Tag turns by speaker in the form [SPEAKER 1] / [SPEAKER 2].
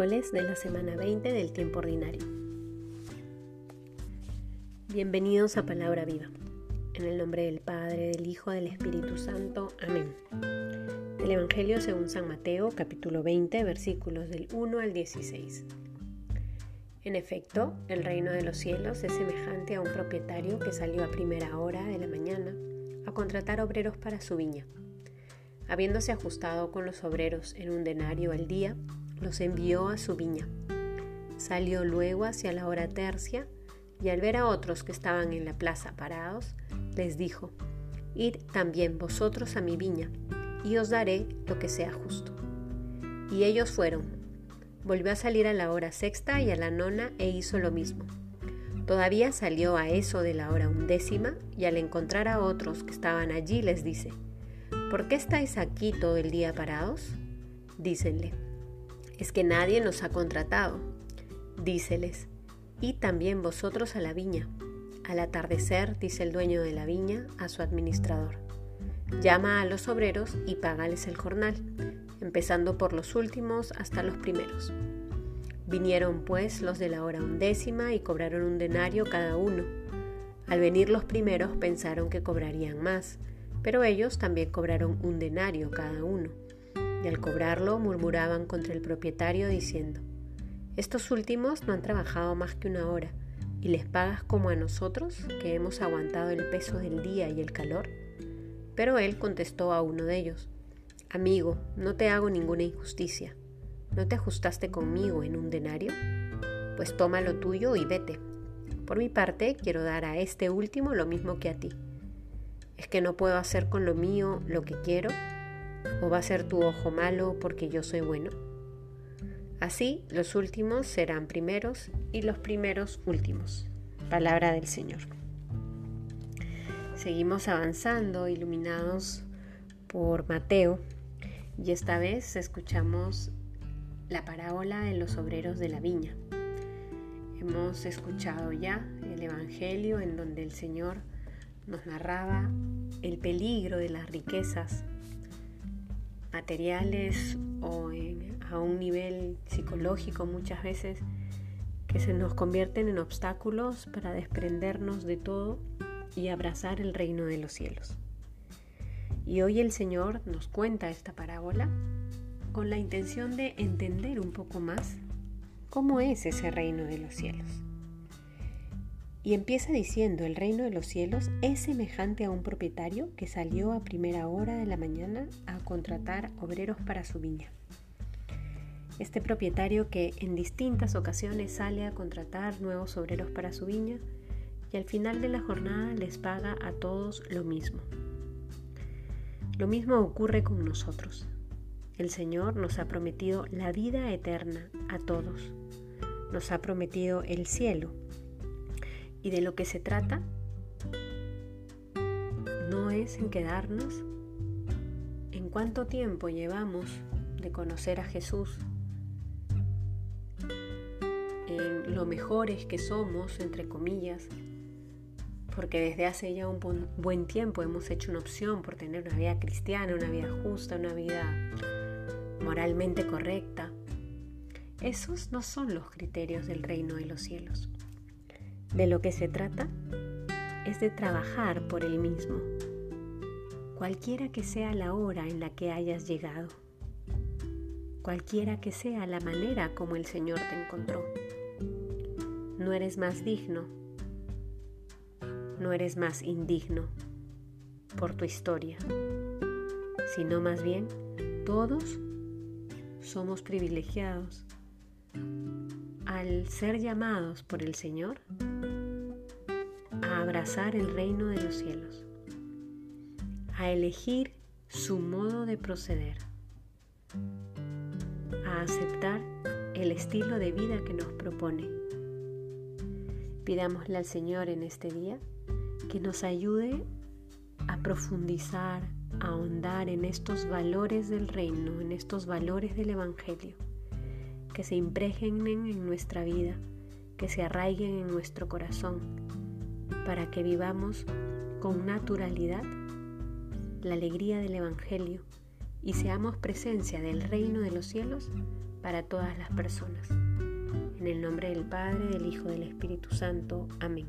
[SPEAKER 1] devocionales de la semana 20 del tiempo ordinario. Bienvenidos a Palabra Viva. En el nombre del Padre, del Hijo, del Espíritu Santo. Amén. El Evangelio según San Mateo, capítulo 20, versículos del 1 al 16. En efecto, el reino de los cielos es semejante a un propietario que salió a primera hora de la mañana a contratar obreros para su viña. Habiéndose ajustado con los obreros en un denario al día, los envió a su viña. Salió luego hacia la hora tercia y al ver a otros que estaban en la plaza parados, les dijo, Id también vosotros a mi viña, y os daré lo que sea justo. Y ellos fueron. Volvió a salir a la hora sexta y a la nona e hizo lo mismo. Todavía salió a eso de la hora undécima y al encontrar a otros que estaban allí les dice, ¿Por qué estáis aquí todo el día parados? Dícenle, es que nadie nos ha contratado. Díceles, y también vosotros a la viña. Al atardecer, dice el dueño de la viña a su administrador, llama a los obreros y págales el jornal, empezando por los últimos hasta los primeros. Vinieron pues los de la hora undécima y cobraron un denario cada uno. Al venir los primeros pensaron que cobrarían más, pero ellos también cobraron un denario cada uno y al cobrarlo murmuraban contra el propietario diciendo, Estos últimos no han trabajado más que una hora, y les pagas como a nosotros, que hemos aguantado el peso del día y el calor. Pero él contestó a uno de ellos, Amigo, no te hago ninguna injusticia. ¿No te ajustaste conmigo en un denario? Pues toma lo tuyo y vete. Por mi parte, quiero dar a este último lo mismo que a ti. ¿Es que no puedo hacer con lo mío lo que quiero? ¿O va a ser tu ojo malo porque yo soy bueno? Así los últimos serán primeros y los primeros últimos. Palabra del Señor. Seguimos avanzando, iluminados por Mateo, y esta vez escuchamos la parábola de los obreros de la viña. Hemos escuchado ya el Evangelio en donde el Señor nos narraba el peligro de las riquezas materiales o a un nivel psicológico muchas veces que se nos convierten en obstáculos para desprendernos de todo y abrazar el reino de los cielos. Y hoy el Señor nos cuenta esta parábola con la intención de entender un poco más cómo es ese reino de los cielos. Y empieza diciendo, el reino de los cielos es semejante a un propietario que salió a primera hora de la mañana a contratar obreros para su viña. Este propietario que en distintas ocasiones sale a contratar nuevos obreros para su viña y al final de la jornada les paga a todos lo mismo. Lo mismo ocurre con nosotros. El Señor nos ha prometido la vida eterna a todos. Nos ha prometido el cielo y de lo que se trata no es en quedarnos en cuánto tiempo llevamos de conocer a Jesús, en lo mejores que somos, entre comillas, porque desde hace ya un buen tiempo hemos hecho una opción por tener una vida cristiana, una vida justa, una vida moralmente correcta. Esos no son los criterios del reino de los cielos. De lo que se trata es de trabajar por el mismo, cualquiera que sea la hora en la que hayas llegado, cualquiera que sea la manera como el Señor te encontró. No eres más digno, no eres más indigno por tu historia, sino más bien todos somos privilegiados al ser llamados por el Señor el reino de los cielos, a elegir su modo de proceder, a aceptar el estilo de vida que nos propone. Pidámosle al Señor en este día que nos ayude a profundizar, a ahondar en estos valores del reino, en estos valores del Evangelio, que se impregnen en nuestra vida, que se arraiguen en nuestro corazón para que vivamos con naturalidad la alegría del Evangelio y seamos presencia del reino de los cielos para todas las personas. En el nombre del Padre, del Hijo, del Espíritu Santo. Amén.